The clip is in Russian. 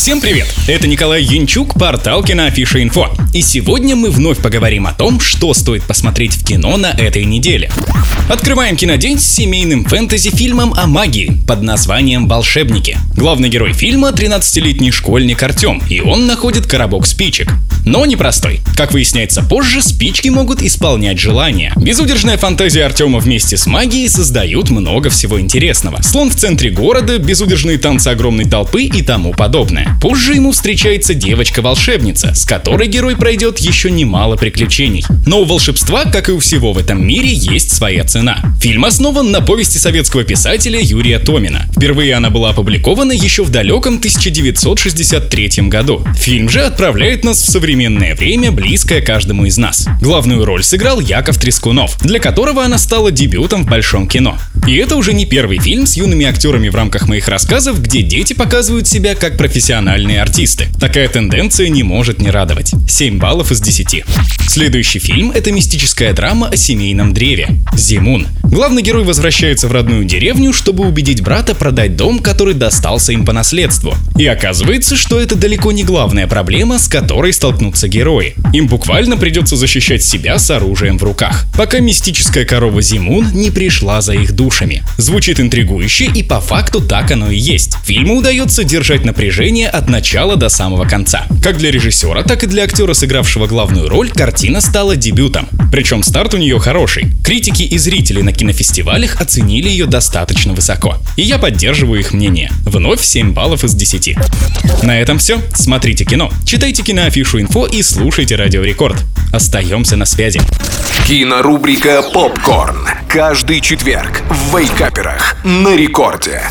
Всем привет! Это Николай Янчук, портал Киноафиша Инфо. И сегодня мы вновь поговорим о том, что стоит посмотреть в кино на этой неделе. Открываем кинодень с семейным фэнтези-фильмом о магии под названием «Волшебники». Главный герой фильма — 13-летний школьник Артем, и он находит коробок спичек. Но непростой. Как выясняется позже, спички могут исполнять желания. Безудержная фантазия Артема вместе с магией создают много всего интересного. Слон в центре города, безудержные танцы огромной толпы и тому подобное. Позже ему встречается девочка-волшебница, с которой герой пройдет еще немало приключений. Но у волшебства, как и у всего в этом мире, есть своя цена. Фильм основан на повести советского писателя Юрия Томина. Впервые она была опубликована еще в далеком 1963 году. Фильм же отправляет нас в современное время, близкое каждому из нас. Главную роль сыграл Яков Трескунов, для которого она стала дебютом в большом кино. И это уже не первый фильм с юными актерами в рамках моих рассказов, где дети показывают себя как профессиональные артисты. Такая тенденция не может не радовать. 7 баллов из 10. Следующий фильм — это мистическая драма о семейном древе. Зимун. Главный герой возвращается в родную деревню, чтобы убедить брата продать дом, который достался им по наследству. И оказывается, что это далеко не главная проблема, с которой столкнутся герои. Им буквально придется защищать себя с оружием в руках, пока мистическая корова Зимун не пришла за их душами. Звучит интригующе, и по факту так оно и есть. Фильму удается держать напряжение от начала до самого конца. Как для режиссера, так и для актера, сыгравшего главную роль, картина стала дебютом. Причем старт у нее хороший. Критики и зрители на кинофестивалях оценили ее достаточно высоко. И я поддерживаю их мнение. Вновь 7 баллов из 10. На этом все. Смотрите кино, читайте киноафишу инфо и слушайте Радио Рекорд. Остаемся на связи. Кинорубрика «Попкорн». Каждый четверг в Вейкаперах на рекорде.